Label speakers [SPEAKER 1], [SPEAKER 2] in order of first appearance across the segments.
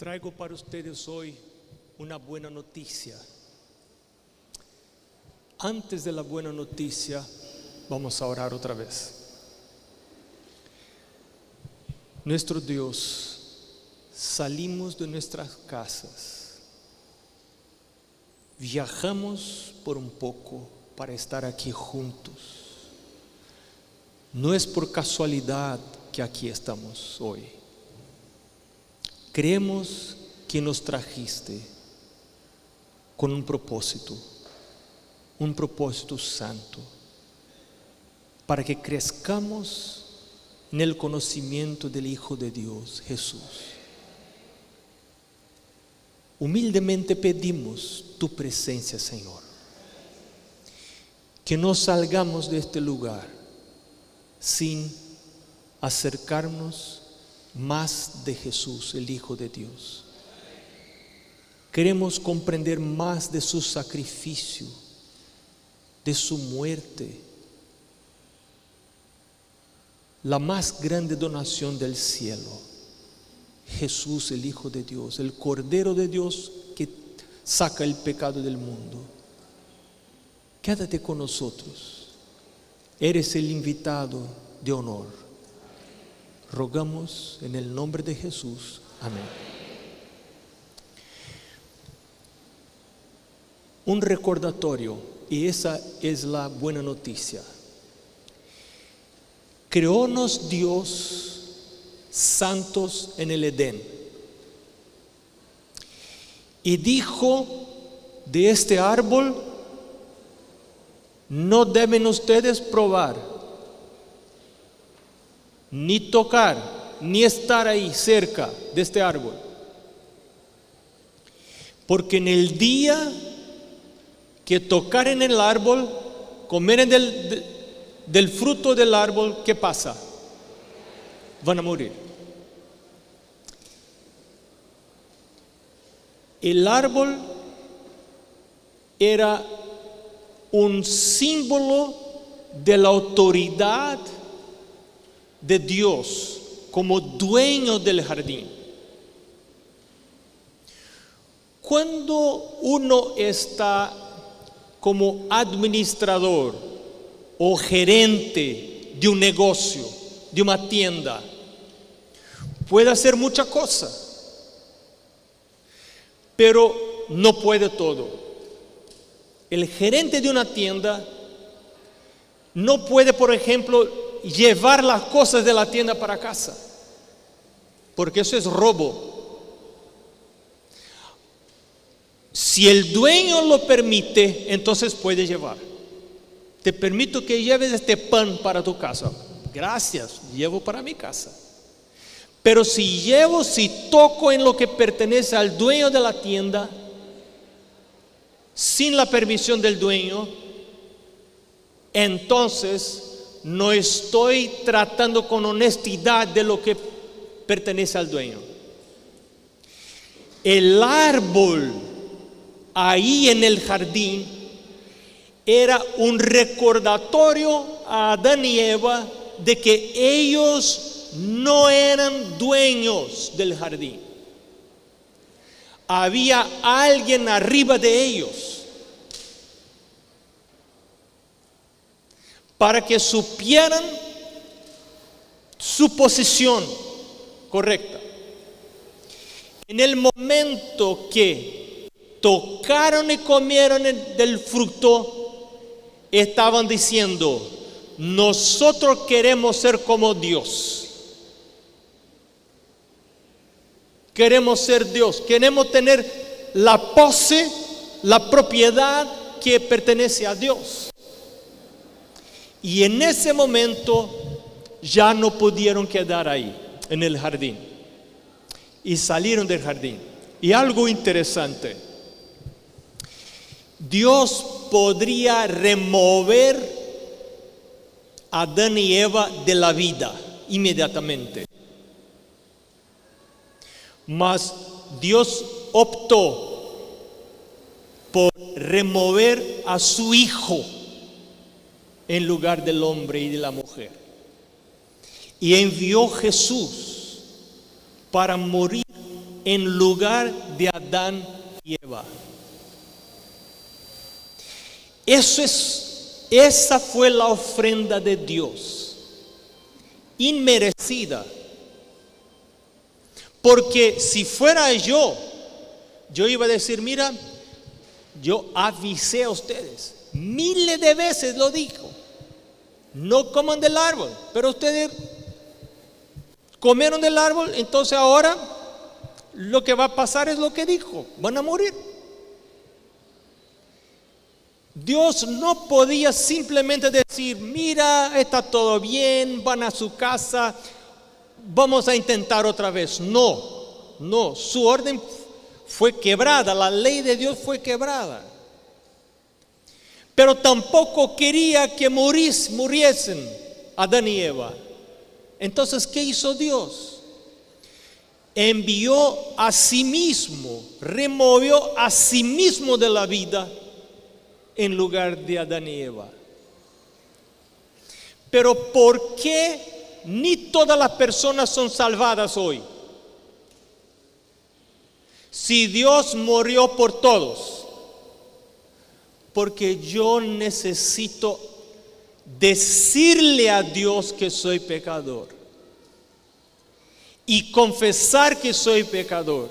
[SPEAKER 1] Traigo para ustedes hoy una buena noticia. Antes de la buena noticia, vamos a orar otra vez. Nuestro Dios, salimos de nuestras casas, viajamos por un poco para estar aquí juntos. No es por casualidad que aquí estamos hoy. Creemos que nos trajiste con un propósito, un propósito santo, para que crezcamos en el conocimiento del Hijo de Dios, Jesús. Humildemente pedimos tu presencia, Señor. Que no salgamos de este lugar sin acercarnos más de Jesús, el Hijo de Dios. Queremos comprender más de su sacrificio, de su muerte, la más grande donación del cielo. Jesús, el Hijo de Dios, el Cordero de Dios que saca el pecado del mundo. Quédate con nosotros. Eres el invitado de honor. Rogamos en el nombre de Jesús. Amén. Un recordatorio, y esa es la buena noticia. Creónos Dios santos en el Edén. Y dijo de este árbol, no deben ustedes probar, ni tocar, ni estar ahí cerca de este árbol. Porque en el día que tocaren el árbol, comeren del, del fruto del árbol, ¿qué pasa? Van a morir. El árbol era un símbolo de la autoridad de Dios como dueño del jardín. Cuando uno está como administrador o gerente de un negocio, de una tienda, puede hacer muchas cosas, pero no puede todo. El gerente de una tienda no puede, por ejemplo, llevar las cosas de la tienda para casa, porque eso es robo. Si el dueño lo permite, entonces puede llevar. Te permito que lleves este pan para tu casa. Gracias, llevo para mi casa. Pero si llevo, si toco en lo que pertenece al dueño de la tienda, sin la permisión del dueño, entonces no estoy tratando con honestidad de lo que pertenece al dueño. El árbol ahí en el jardín era un recordatorio a Adán y Eva de que ellos no eran dueños del jardín. Había alguien arriba de ellos para que supieran su posición correcta. En el momento que tocaron y comieron del fruto, estaban diciendo, nosotros queremos ser como Dios. Queremos ser Dios, queremos tener la pose, la propiedad que pertenece a Dios. Y en ese momento ya no pudieron quedar ahí, en el jardín. Y salieron del jardín. Y algo interesante, Dios podría remover a Adán y Eva de la vida inmediatamente. Mas Dios optó por remover a su hijo en lugar del hombre y de la mujer. Y envió Jesús para morir en lugar de Adán y Eva. Eso es, esa fue la ofrenda de Dios, inmerecida. Porque si fuera yo, yo iba a decir, mira, yo avisé a ustedes, miles de veces lo dijo, no coman del árbol, pero ustedes comieron del árbol, entonces ahora lo que va a pasar es lo que dijo, van a morir. Dios no podía simplemente decir, mira, está todo bien, van a su casa, vamos a intentar otra vez. No, no, su orden fue quebrada, la ley de Dios fue quebrada. Pero tampoco quería que muriesen Adán y Eva. Entonces, ¿qué hizo Dios? Envió a sí mismo, removió a sí mismo de la vida en lugar de Adán y Eva. Pero ¿por qué ni todas las personas son salvadas hoy? Si Dios murió por todos, porque yo necesito decirle a Dios que soy pecador y confesar que soy pecador.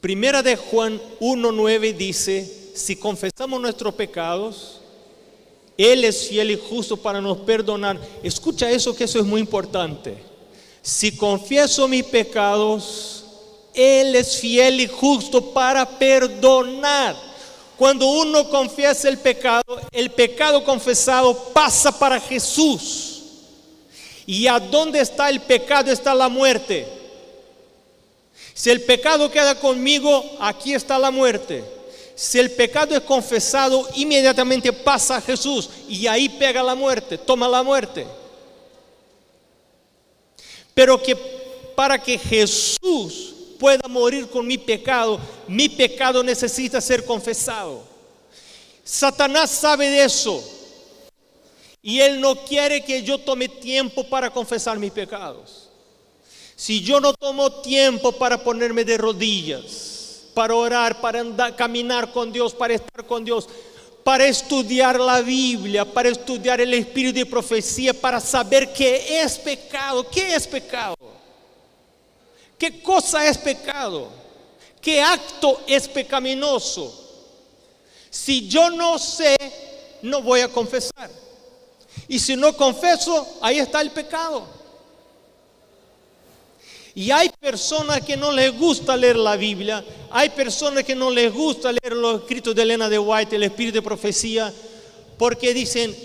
[SPEAKER 1] Primera de Juan 1.9 dice, si confesamos nuestros pecados, Él es fiel y justo para nos perdonar. Escucha eso, que eso es muy importante. Si confieso mis pecados, Él es fiel y justo para perdonar. Cuando uno confiesa el pecado, el pecado confesado pasa para Jesús. ¿Y a dónde está el pecado? Está la muerte. Si el pecado queda conmigo, aquí está la muerte. Si el pecado es confesado, inmediatamente pasa a Jesús y ahí pega la muerte, toma la muerte. Pero que para que Jesús pueda morir con mi pecado, mi pecado necesita ser confesado. Satanás sabe de eso. Y él no quiere que yo tome tiempo para confesar mis pecados. Si yo no tomo tiempo para ponerme de rodillas, para orar, para andar, caminar con Dios, para estar con Dios, para estudiar la Biblia, para estudiar el espíritu de profecía, para saber qué es pecado, qué es pecado, qué cosa es pecado, qué acto es pecaminoso. Si yo no sé, no voy a confesar. Y si no confeso, ahí está el pecado. Y hay personas que no les gusta leer la Biblia, hay personas que no les gusta leer los escritos de Elena de White, el espíritu de profecía, porque dicen,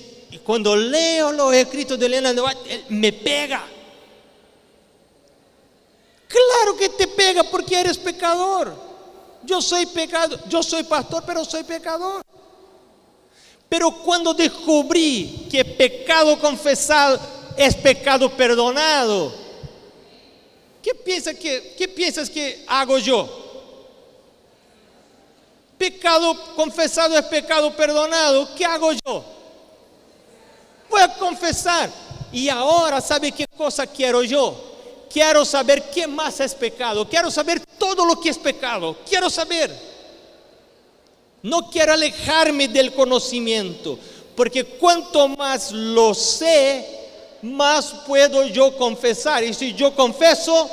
[SPEAKER 1] cuando leo los escritos de Elena de White, me pega. Claro que te pega porque eres pecador. Yo soy pecado, yo soy pastor, pero soy pecador. Pero cuando descubrí que pecado confesado es pecado perdonado, ¿Qué, piensa que, ¿Qué piensas que hago yo? Pecado confesado es pecado perdonado. ¿Qué hago yo? Voy a confesar. Y ahora, ¿sabe qué cosa quiero yo? Quiero saber qué más es pecado. Quiero saber todo lo que es pecado. Quiero saber. No quiero alejarme del conocimiento. Porque cuanto más lo sé, más puedo yo confesar. Y si yo confeso,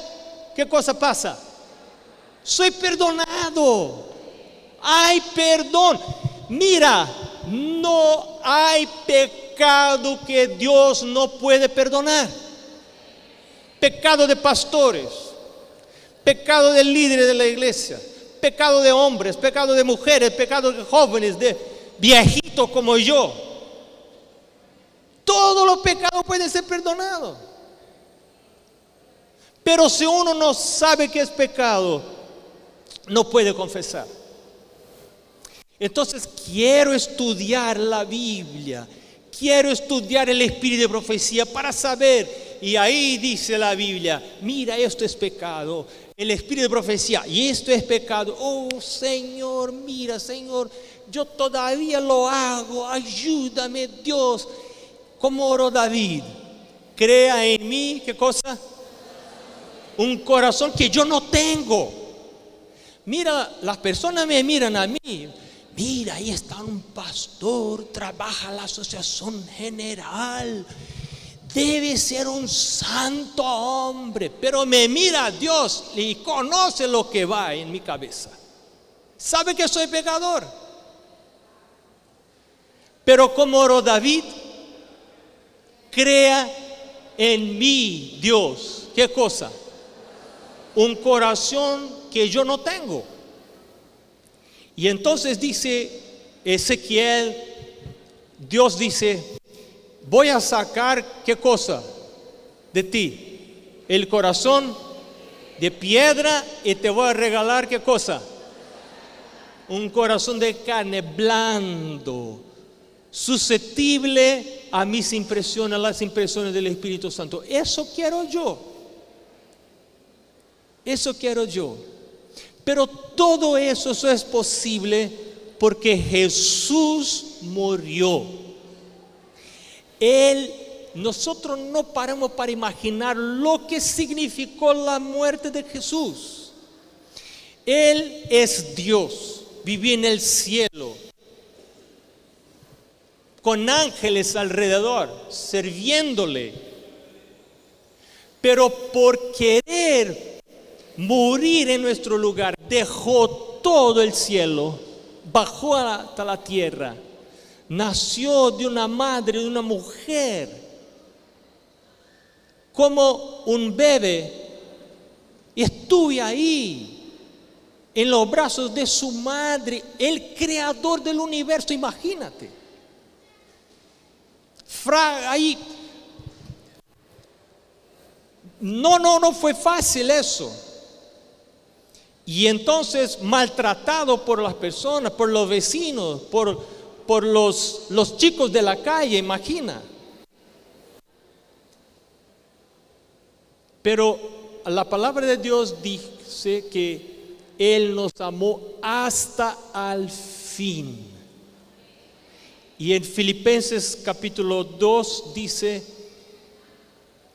[SPEAKER 1] ¿qué cosa pasa? Soy perdonado. Hay perdón. Mira, no hay pecado que Dios no puede perdonar. Pecado de pastores, pecado de líderes de la iglesia, pecado de hombres, pecado de mujeres, pecado de jóvenes, de viejitos como yo todos los pecados pueden ser perdonados. Pero si uno no sabe que es pecado, no puede confesar. Entonces quiero estudiar la Biblia, quiero estudiar el espíritu de profecía para saber. Y ahí dice la Biblia, mira, esto es pecado, el espíritu de profecía, y esto es pecado. Oh Señor, mira, Señor, yo todavía lo hago, ayúdame Dios. Como oró David, crea en mí, ¿qué cosa? un corazón que yo no tengo. Mira, las personas me miran a mí. Mira, ahí está un pastor, trabaja la asociación general. Debe ser un santo hombre, pero me mira Dios y conoce lo que va en mi cabeza. Sabe que soy pecador. Pero como oró David, crea en mí, Dios, ¿qué cosa? Un corazón que yo no tengo. Y entonces dice Ezequiel, Dios dice, voy a sacar qué cosa de ti, el corazón de piedra y te voy a regalar qué cosa, un corazón de carne blando, susceptible a mis impresiones, a las impresiones del Espíritu Santo. Eso quiero yo. Eso quiero yo. Pero todo eso, eso es posible porque Jesús murió. Él, nosotros no paramos para imaginar lo que significó la muerte de Jesús. Él es Dios, vivía en el cielo, con ángeles alrededor, sirviéndole. Pero por querer morir en nuestro lugar, dejó todo el cielo, bajó hasta la tierra, nació de una madre, de una mujer, como un bebé, y estuve ahí, en los brazos de su madre, el creador del universo, imagínate. Fra, ahí. No, no, no fue fácil eso. Y entonces maltratado por las personas, por los vecinos, por, por los, los chicos de la calle, imagina. Pero la palabra de Dios dice que Él nos amó hasta al fin. Y en Filipenses capítulo 2 dice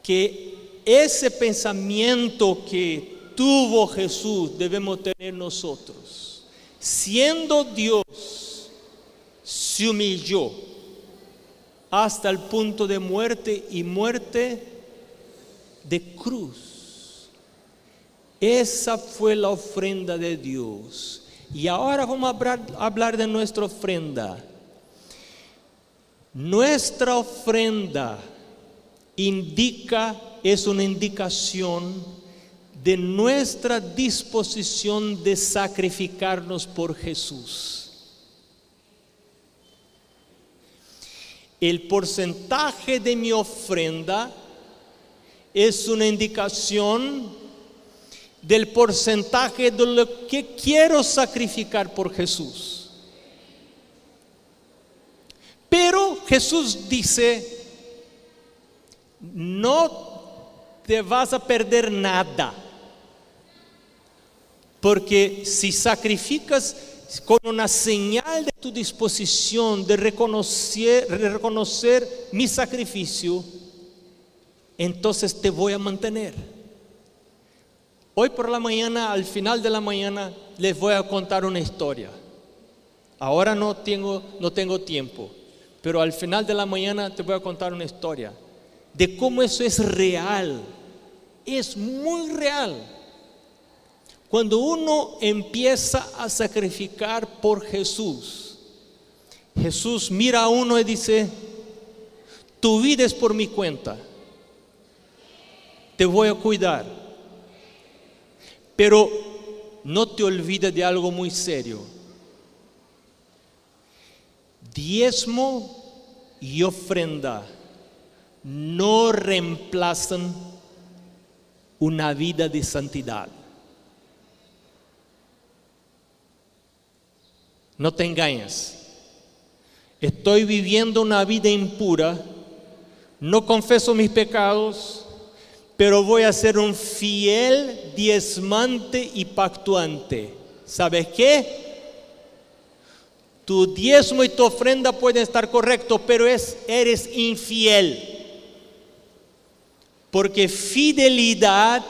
[SPEAKER 1] que ese pensamiento que tuvo Jesús debemos tener nosotros. Siendo Dios, se humilló hasta el punto de muerte y muerte de cruz. Esa fue la ofrenda de Dios. Y ahora vamos a hablar, de nuestra ofrenda. Nuestra ofrenda indica, es una indicación de nuestra disposición de sacrificarnos por Jesús. El porcentaje de mi ofrenda es una indicación del porcentaje de lo que quiero sacrificar por Jesús. Pero Jesús dice, no te vas a perder nada porque si sacrificas con una señal de tu disposición de reconocer, mi sacrificio, entonces te voy a mantener. Hoy por la mañana, al final de la mañana, les voy a contar una historia. Ahora no tengo, no tengo tiempo, pero al final de la mañana te voy a contar una historia de cómo eso es real. Es muy real. Cuando uno empieza a sacrificar por Jesús, Jesús mira a uno y dice, tu vida es por mi cuenta, te voy a cuidar, pero no te olvides de algo muy serio. Diezmo y ofrenda no reemplazan una vida de santidad. No te engañes. Estoy viviendo una vida impura, no confeso mis pecados, pero voy a ser un fiel diezmante y pactuante. ¿Sabes qué? Tu diezmo y tu ofrenda pueden estar correctos, pero es, eres infiel. Porque fidelidad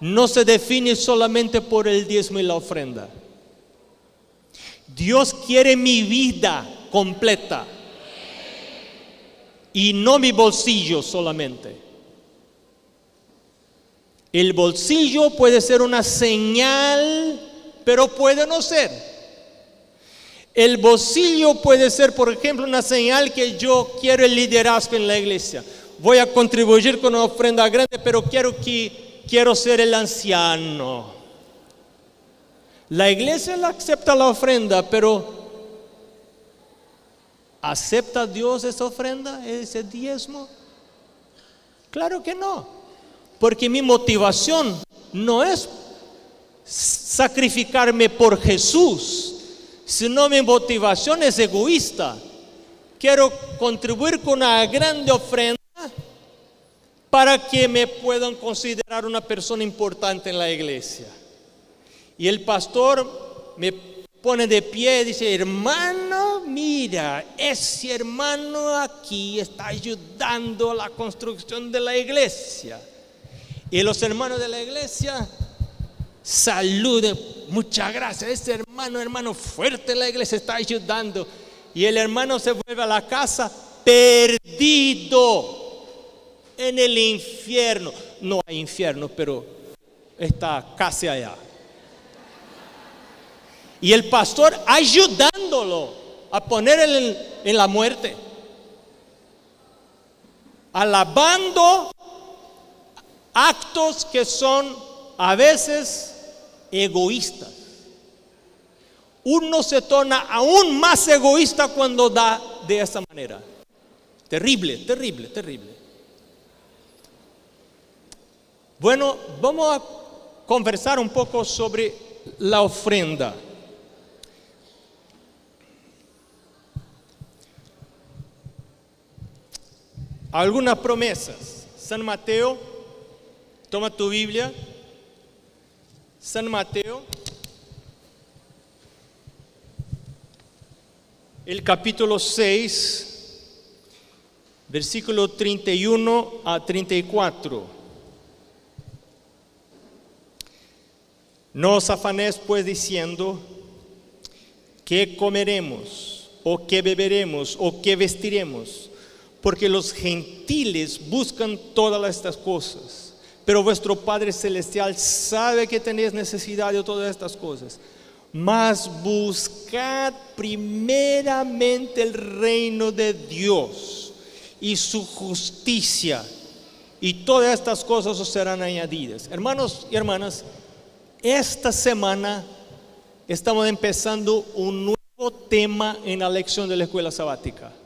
[SPEAKER 1] no se define solamente por el diezmo y la ofrenda. Dios quiere mi vida completa y no mi bolsillo solamente. El bolsillo puede ser una señal, pero puede no ser. El bolsillo puede ser, por ejemplo, una señal que yo quiero el liderazgo en la iglesia. Voy a contribuir con una ofrenda grande, pero quiero que quiero ser el anciano. La iglesia la acepta la ofrenda, pero ¿Acepta Dios esa ofrenda, ese diezmo? Claro que no, porque mi motivación no es sacrificarme por Jesús, sino mi motivación es egoísta. Quiero contribuir con una grande ofrenda para que me puedan considerar una persona importante en la iglesia. Y el pastor me pone de pie y dice, hermano, mira, ese hermano aquí está ayudando a la construcción de la iglesia. Y los hermanos de la iglesia saluden, muchas gracias, ese hermano, hermano fuerte en la iglesia está ayudando. Y el hermano se vuelve a la casa perdido en el infierno. No hay infierno, pero está casi allá. Y el pastor ayudándolo a poner en, en la muerte. Alabando actos que son a veces egoístas. Uno se torna aún más egoísta cuando da de esa manera. Terrible, terrible, terrible. Bueno, vamos a conversar un poco sobre la ofrenda. Algunas promesas. San Mateo, toma tu Biblia. San Mateo, el capítulo 6, versículo 31 a 34. No os afanéis pues diciendo, ¿qué comeremos? ¿O qué beberemos? ¿O qué vestiremos? Porque los gentiles buscan todas estas cosas, pero vuestro Padre Celestial sabe que tenéis necesidad de todas estas cosas. Mas buscad primeramente el reino de Dios y su justicia, y todas estas cosas os serán añadidas. Hermanos y hermanas, esta semana estamos empezando un nuevo tema en la lección de la escuela sabática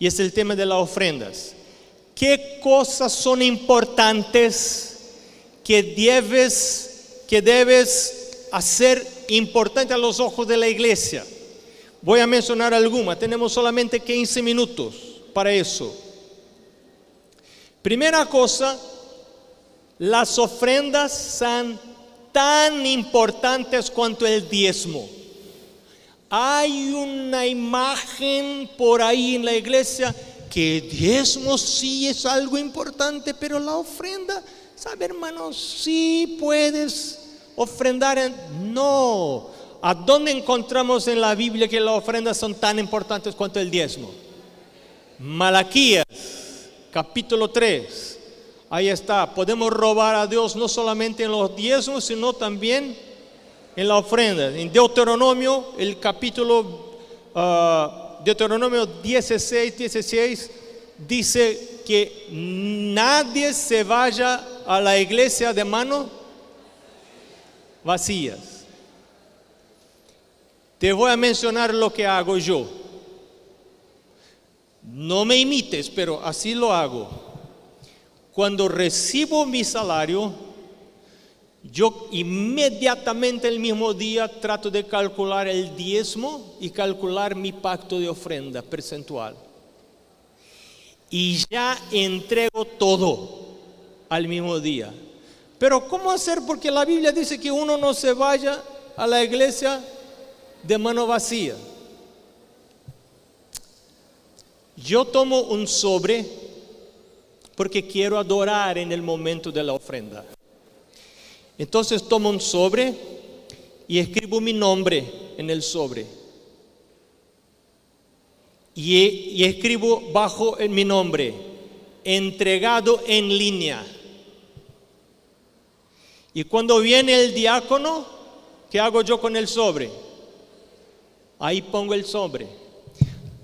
[SPEAKER 1] y es el tema de las ofrendas. ¿Qué cosas son importantes que debes, que debes hacer importante a los ojos de la iglesia? Voy a mencionar algunas, tenemos solamente 15 minutos para eso. Primera cosa, las ofrendas son tan importantes cuanto el diezmo. Hay una imagen por ahí en la iglesia que diezmo sí es algo importante, pero la ofrenda, ¿sabe hermano? Sí puedes ofrendar. No. ¿A dónde encontramos en la Biblia que las ofrendas son tan importantes cuanto el diezmo? Malaquías, capítulo 3. Ahí está. Podemos robar a Dios no solamente en los diezmos, sino también en la ofrenda. En Deuteronomio, el capítulo uh, Deuteronomio 16, 16, dice que nadie se vaya a la iglesia de manos vacías. Te voy a mencionar lo que hago yo. No me imites, pero así lo hago. Cuando recibo mi salario, yo inmediatamente el mismo día trato de calcular el diezmo y calcular mi pacto de ofrenda percentual. Y ya entrego todo al mismo día. Pero ¿cómo hacer? Porque la Biblia dice que uno no se vaya a la iglesia de mano vacía. Yo tomo un sobre porque quiero adorar en el momento de la ofrenda. Entonces tomo un sobre y escribo mi nombre en el sobre. Y, y escribo bajo en mi nombre, entregado en línea. Y cuando viene el diácono, ¿qué hago yo con el sobre? Ahí pongo el sobre.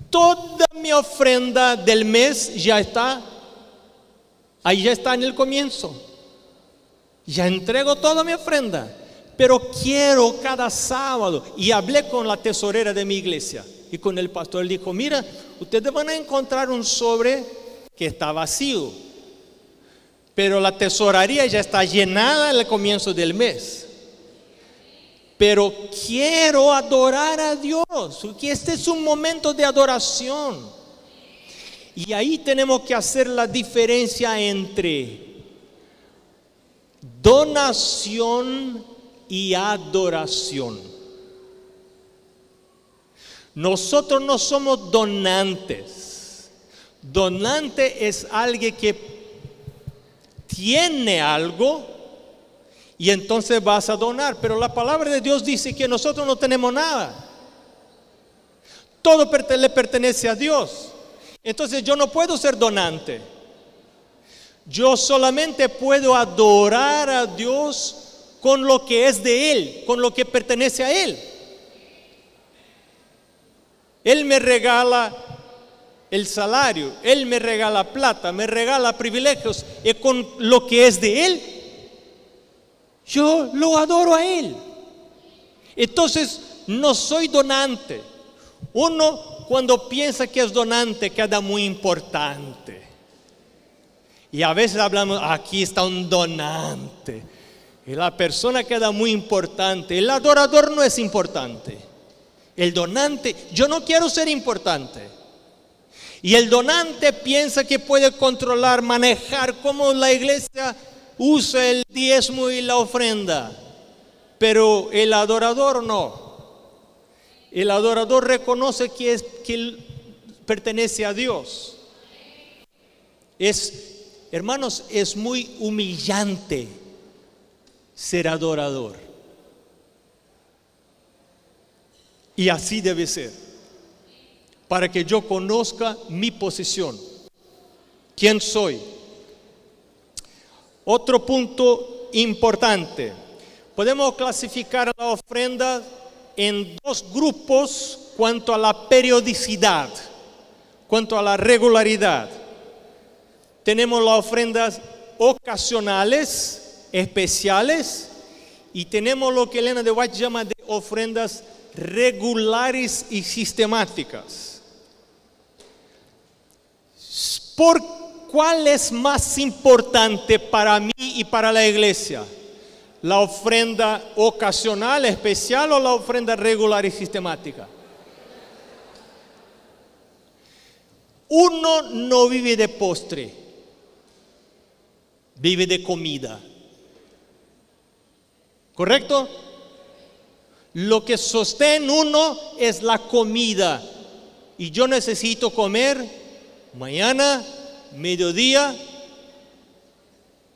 [SPEAKER 1] Toda mi ofrenda del mes ya está, ahí ya está en el comienzo. Ya entrego toda mi ofrenda, pero quiero cada sábado. Y hablé con la tesorera de mi iglesia y con el pastor. Dijo, mira, ustedes van a encontrar un sobre que está vacío, pero la tesorería ya está llenada al comienzo del mes. Pero quiero adorar a Dios, que este es un momento de adoración. Y ahí tenemos que hacer la diferencia entre donación y adoración. Nosotros no somos donantes. Donante es alguien que tiene algo y entonces vas a donar. Pero la palabra de Dios dice que nosotros no tenemos nada. Todo le pertenece a Dios. Entonces yo no puedo ser donante. Yo solamente puedo adorar a Dios con lo que es de Él, con lo que pertenece a Él. Él me regala el salario, Él me regala plata, me regala privilegios y con lo que es de Él, yo lo adoro a Él. Entonces, no soy donante. Uno cuando piensa que es donante queda muy importante. Y a veces hablamos, aquí está un donante. Y la persona queda muy importante. El adorador no es importante. El donante, yo no quiero ser importante. Y el donante piensa que puede controlar, manejar cómo la iglesia usa el diezmo y la ofrenda. Pero el adorador no. El adorador reconoce que, es, que pertenece a Dios. Es Hermanos, es muy humillante ser adorador. Y así debe ser. Para que yo conozca mi posición. ¿Quién soy? Otro punto importante. Podemos clasificar la ofrenda en dos grupos cuanto a la periodicidad, cuanto a la regularidad tenemos las ofrendas ocasionales, especiales, y tenemos lo que Elena de White llama de ofrendas regulares y sistemáticas. ¿Por cuál es más importante para mí y para la iglesia? ¿La ofrenda ocasional, especial o la ofrenda regular y sistemática? Uno no vive de postre vive de comida. ¿Correcto? Lo que sostiene uno es la comida. Y yo necesito comer mañana, mediodía,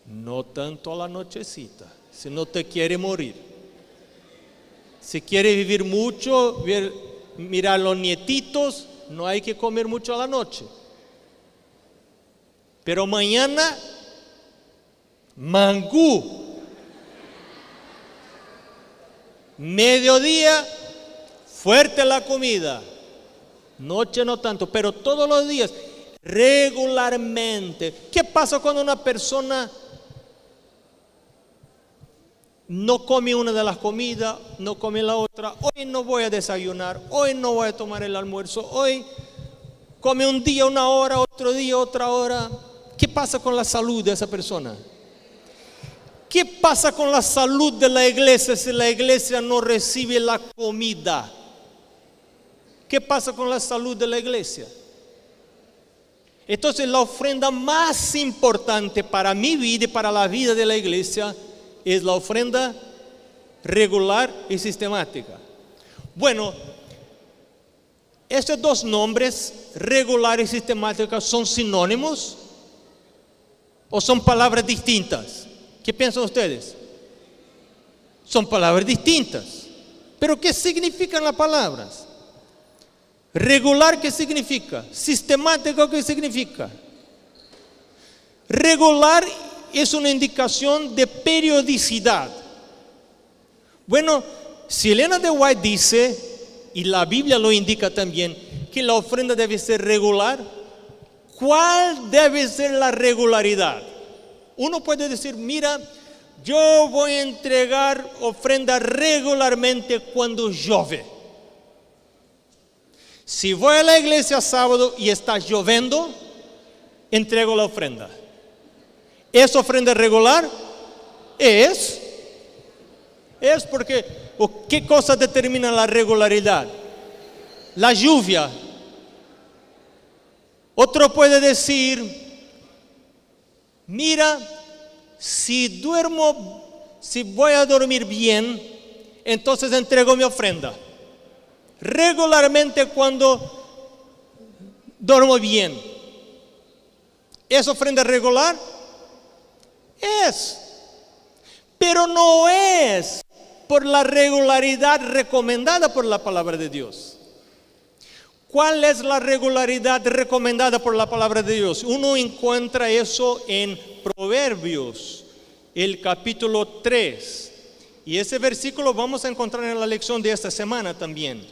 [SPEAKER 1] no tanto a la nochecita, si no te quiere morir. Si quiere vivir mucho, ver, mirar los nietitos, no hay que comer mucho a la noche. Pero mañana mangú. Mediodía, fuerte la comida. Noche no tanto, pero todos los días, regularmente. ¿Qué pasa cuando una persona no come una de las comidas, no come la otra? Hoy no voy a desayunar, hoy no voy a tomar el almuerzo, hoy come un día una hora, otro día otra hora. ¿Qué pasa con la salud de esa persona? ¿Qué pasa con la salud de la iglesia si la iglesia no recibe la comida? ¿Qué pasa con la salud de la iglesia? Entonces la ofrenda más importante para mi vida y para la vida de la iglesia es la ofrenda regular y sistemática. Bueno, estos dos nombres, regular y sistemática, son sinónimos o son palabras distintas. ¿Qué piensan ustedes? Son palabras distintas. Pero ¿qué significan las palabras? Regular, ¿qué significa? Sistemático, ¿qué significa? Regular es una indicación de periodicidad. Bueno, si Elena de White dice, y la Biblia lo indica también, que la ofrenda debe ser regular, ¿cuál debe ser la regularidad? Uno puede decir, mira, yo voy a entregar ofrenda regularmente cuando llueve. Si voy a la iglesia sábado y está lloviendo, entrego la ofrenda. ¿Es ofrenda regular? Es. Es porque, ¿qué cosa determina la regularidad? La lluvia. Otro puede decir, mira, si duermo, si voy a dormir bien, entonces entrego mi ofrenda. Regularmente cuando duermo bien. ¿Es ofrenda regular? Es. Pero no es por la regularidad recomendada por la palabra de Dios. ¿Cuál es la regularidad recomendada por la palabra de Dios? Uno encuentra eso en Proverbios, el capítulo 3. Y ese versículo vamos a encontrar en la lección de esta semana también.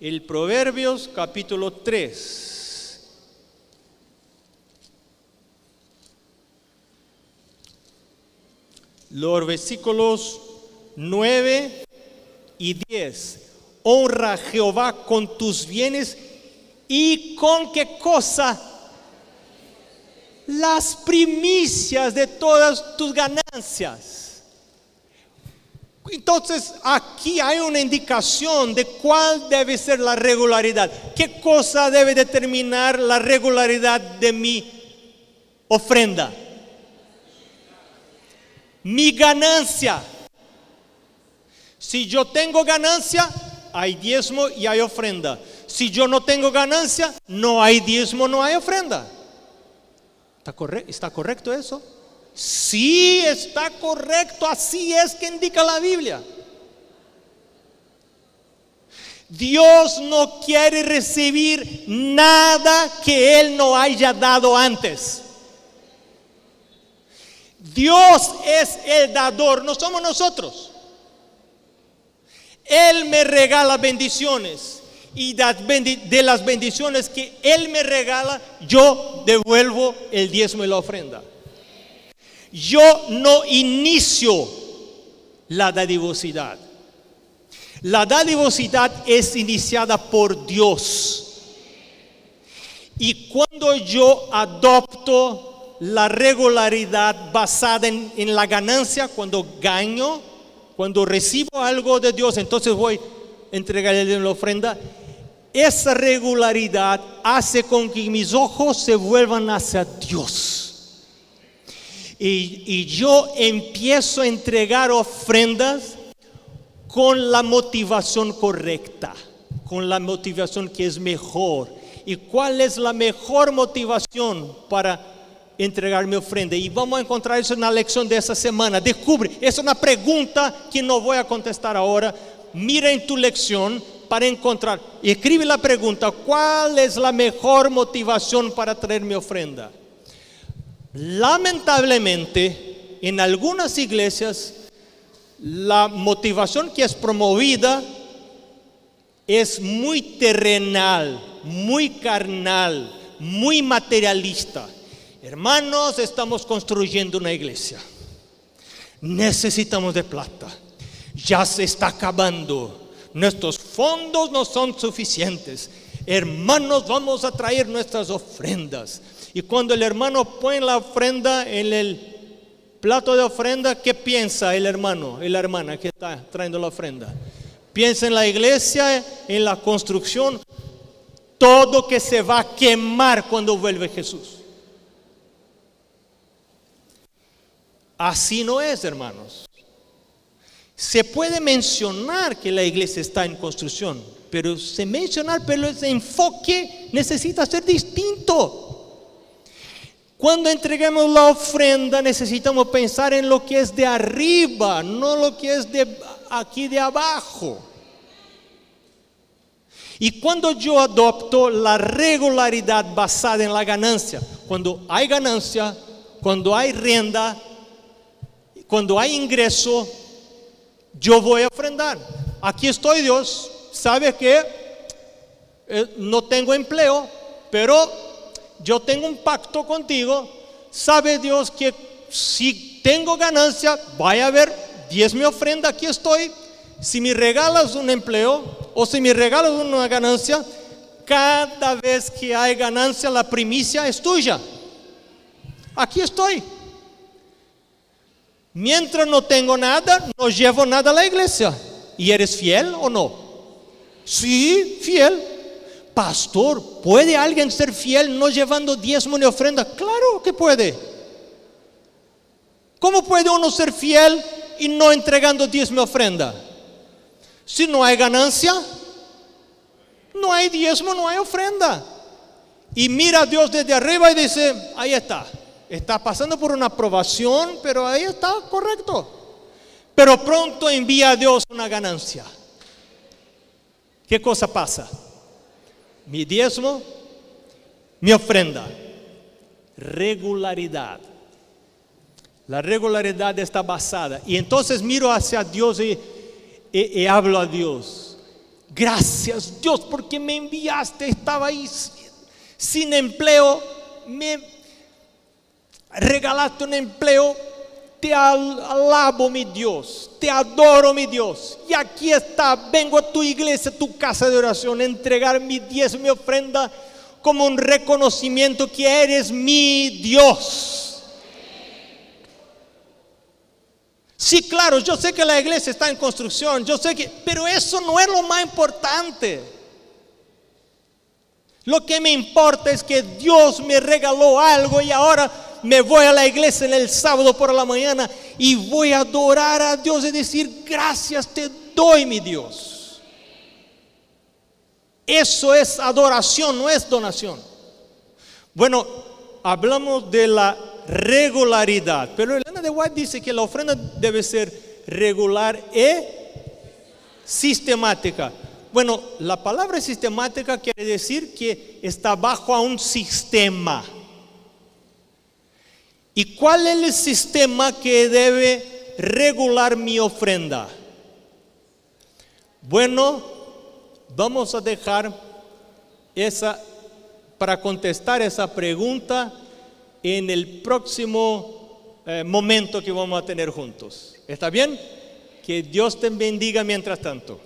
[SPEAKER 1] El Proverbios capítulo 3. Los versículos 9 y 10 honra a Jehová con tus bienes y con qué cosa? Las primicias de todas tus ganancias. Entonces aquí hay una indicación de cuál debe ser la regularidad. ¿Qué cosa debe determinar la regularidad de mi ofrenda? Mi ganancia. Si yo tengo ganancia, hay diezmo y hay ofrenda. Si yo no tengo ganancia, no hay diezmo, no hay ofrenda. ¿Está, correcto eso? Sí, está correcto. Así es que indica la Biblia. Dios no quiere recibir nada que Él no haya dado antes. Dios es el dador, no somos nosotros. Él me regala bendiciones y de las bendiciones que Él me regala, yo devuelvo el diezmo y la ofrenda. Yo no inicio la dadivosidad. La dadivosidad es iniciada por Dios. Y cuando yo adopto la regularidad basada en, en la ganancia, cuando gano, cuando recibo algo de Dios, entonces voy a entregarle la ofrenda. Esa regularidad hace con que mis ojos se vuelvan hacia Dios. Y, y yo empiezo a entregar ofrendas con la motivación correcta, con la motivación que es mejor. ¿Y cuál es la mejor motivación para entregar mi ofrenda. Y vamos a encontrar la lección de esta semana. Descubre, es una pregunta que no voy a contestar ahora. Mira en tu lección para encontrar. Escribe la pregunta, ¿cuál es la mejor motivación para traer mi ofrenda? Lamentablemente, en algunas iglesias, la motivación que es promovida es muy terrenal, muy carnal, muy materialista. Hermanos, estamos construyendo una iglesia. Necesitamos de plata. Ya se está acabando. Nuestros fondos no son suficientes. Hermanos, vamos a traer nuestras ofrendas. Y cuando el hermano pone la ofrenda en el plato de ofrenda, ¿qué piensa el hermano y la hermana que está trayendo la ofrenda? Piensa en la iglesia, en la construcción, todo que se va a quemar cuando vuelve Jesús. Así no es, hermanos. Se puede mencionar que la iglesia está en construcción, pero se mencionar, pero ese enfoque necesita ser distinto. Cuando entreguemos la ofrenda necesitamos pensar en lo que es de arriba, no lo que es de aquí de abajo. Y cuando yo adopto la regularidad basada en la ganancia, cuando hay ganancia, cuando hay renta, cuando hay ingreso, yo voy a ofrendar. Aquí estoy Dios, sabe que eh, no tengo empleo, pero yo tengo un pacto contigo. Sabe Dios que si tengo ganancia, vaya a ver, diez mi ofrenda, aquí estoy. Si me regalas un empleo o si me regalas una ganancia, cada vez que hay ganancia, la primicia es tuya. Aquí estoy. Mientras no tengo nada, no llevo nada a la iglesia. ¿Y eres fiel o no? Sí, fiel. Pastor, ¿puede alguien ser fiel no llevando diezmo ni ofrenda? Claro que puede. ¿Cómo puede uno ser fiel y no entregando diezmo y ofrenda? Si no hay ganancia, no hay diezmo, no hay ofrenda. Y mira a Dios desde arriba y dice, ahí está. Está pasando por una aprobación, pero ahí está correcto. Pero pronto envía a Dios una ganancia. ¿Qué cosa pasa? Mi diezmo, mi ofrenda. Regularidad. La regularidad está basada. Y entonces miro hacia Dios y, hablo a Dios. Gracias Dios porque me enviaste. Estaba ahí sin empleo. Me regalaste un empleo te alabo, mi Dios, te adoro, mi Dios. Y aquí está, vengo a tu iglesia, a tu casa de oración, a entregar mi diez, mi ofrenda, como un reconocimiento que eres mi Dios. Sí, claro, yo sé que la iglesia está en construcción, yo sé que, pero eso no es lo más importante. Lo que me importa es que Dios me regaló algo y ahora me voy a la iglesia en el sábado por la mañana y voy a adorar a Dios y decir, gracias te doy mi Dios. Eso es adoración, no es donación. Bueno, hablamos de la regularidad, pero Elena de White dice que la ofrenda debe ser regular y sistemática. Bueno, la palabra sistemática quiere decir que está bajo a un sistema. ¿Y cuál es el sistema que debe regular mi ofrenda? Bueno, vamos a dejar esa para contestar esa pregunta en el próximo eh, momento que vamos a tener juntos. ¿Está bien? Que Dios te bendiga mientras tanto.